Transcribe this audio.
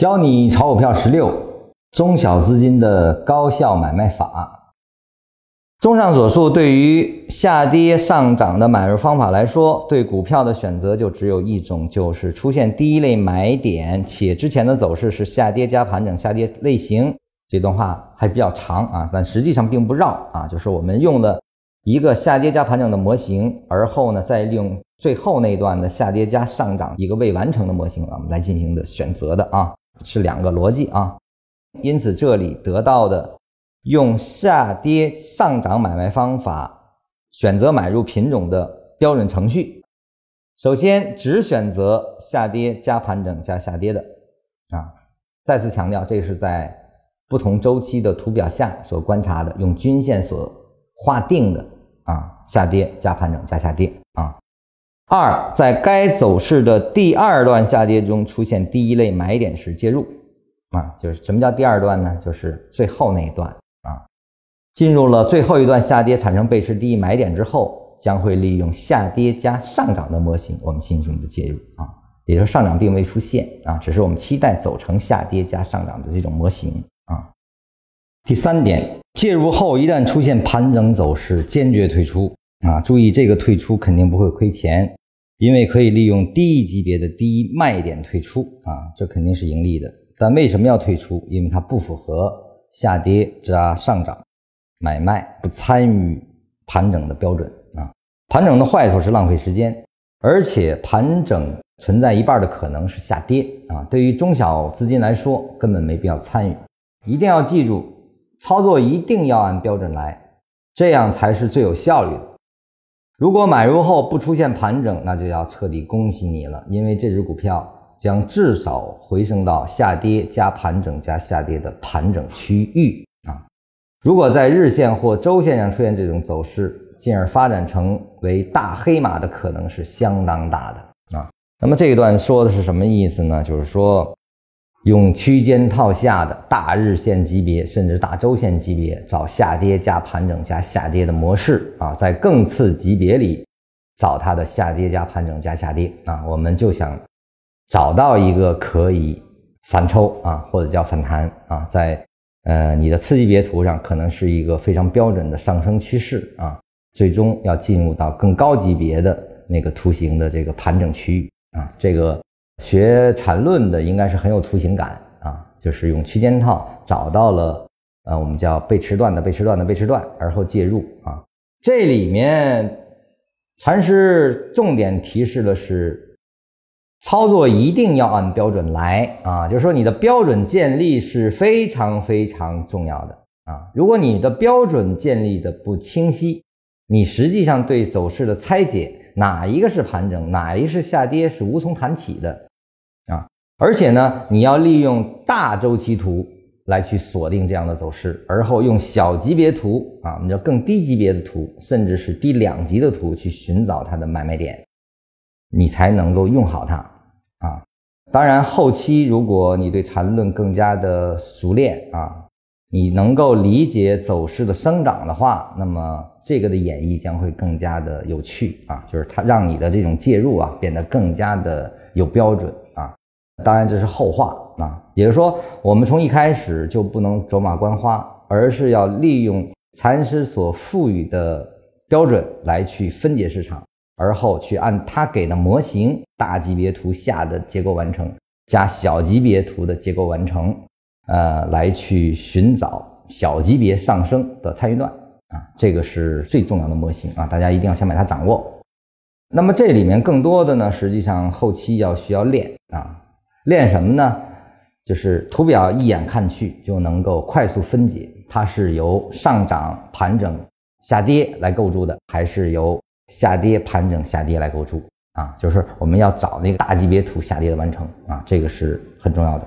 教你炒股票十六中小资金的高效买卖法。综上所述，对于下跌上涨的买入方法来说，对股票的选择就只有一种，就是出现第一类买点，且之前的走势是下跌加盘整下跌类型。这段话还比较长啊，但实际上并不绕啊，就是我们用了一个下跌加盘整的模型，而后呢，再利用最后那段的下跌加上涨一个未完成的模型啊，我们来进行的选择的啊。是两个逻辑啊，因此这里得到的用下跌上涨买卖方法选择买入品种的标准程序，首先只选择下跌加盘整加下跌的啊，再次强调这是在不同周期的图表下所观察的，用均线所划定的啊，下跌加盘整加下跌。二，在该走势的第二段下跌中出现第一类买点时介入，啊，就是什么叫第二段呢？就是最后那一段啊，进入了最后一段下跌产生背驰第一买点之后，将会利用下跌加上涨的模型，我们进行的介入啊，也就是上涨并未出现啊，只是我们期待走成下跌加上涨的这种模型啊。第三点，介入后一旦出现盘整走势，坚决退出啊，注意这个退出肯定不会亏钱。因为可以利用低级别的低卖点退出啊，这肯定是盈利的。但为什么要退出？因为它不符合下跌加上涨买卖不参与盘整的标准啊。盘整的坏处是浪费时间，而且盘整存在一半的可能是下跌啊。对于中小资金来说，根本没必要参与。一定要记住，操作一定要按标准来，这样才是最有效率的。如果买入后不出现盘整，那就要彻底恭喜你了，因为这只股票将至少回升到下跌加盘整加下跌的盘整区域啊。如果在日线或周线上出现这种走势，进而发展成为大黑马的可能是相当大的啊。那么这一段说的是什么意思呢？就是说。用区间套下的大日线级别，甚至大周线级别，找下跌加盘整加下跌的模式啊，在更次级别里找它的下跌加盘整加下跌啊，我们就想找到一个可以反抽啊，或者叫反弹啊，在呃你的次级别图上可能是一个非常标准的上升趋势啊，最终要进入到更高级别的那个图形的这个盘整区域啊，这个。学缠论的应该是很有图形感啊，就是用区间套找到了，呃，我们叫背驰段的背驰段的背驰段，而后介入啊。这里面禅师重点提示的是，操作一定要按标准来啊，就是说你的标准建立是非常非常重要的啊。如果你的标准建立的不清晰，你实际上对走势的拆解，哪一个是盘整，哪一个是下跌，是无从谈起的。而且呢，你要利用大周期图来去锁定这样的走势，而后用小级别图啊，我们叫更低级别的图，甚至是低两级的图去寻找它的买卖点，你才能够用好它啊。当然，后期如果你对缠论更加的熟练啊，你能够理解走势的生长的话，那么这个的演绎将会更加的有趣啊，就是它让你的这种介入啊变得更加的有标准。当然这是后话啊，也就是说，我们从一开始就不能走马观花，而是要利用禅师所赋予的标准来去分解市场，而后去按他给的模型大级别图下的结构完成，加小级别图的结构完成，呃，来去寻找小级别上升的参与段啊，这个是最重要的模型啊，大家一定要先把它掌握。那么这里面更多的呢，实际上后期要需要练啊。练什么呢？就是图表一眼看去就能够快速分解，它是由上涨、盘整、下跌来构筑的，还是由下跌、盘整、下跌来构筑？啊，就是我们要找那个大级别图下跌的完成啊，这个是很重要的。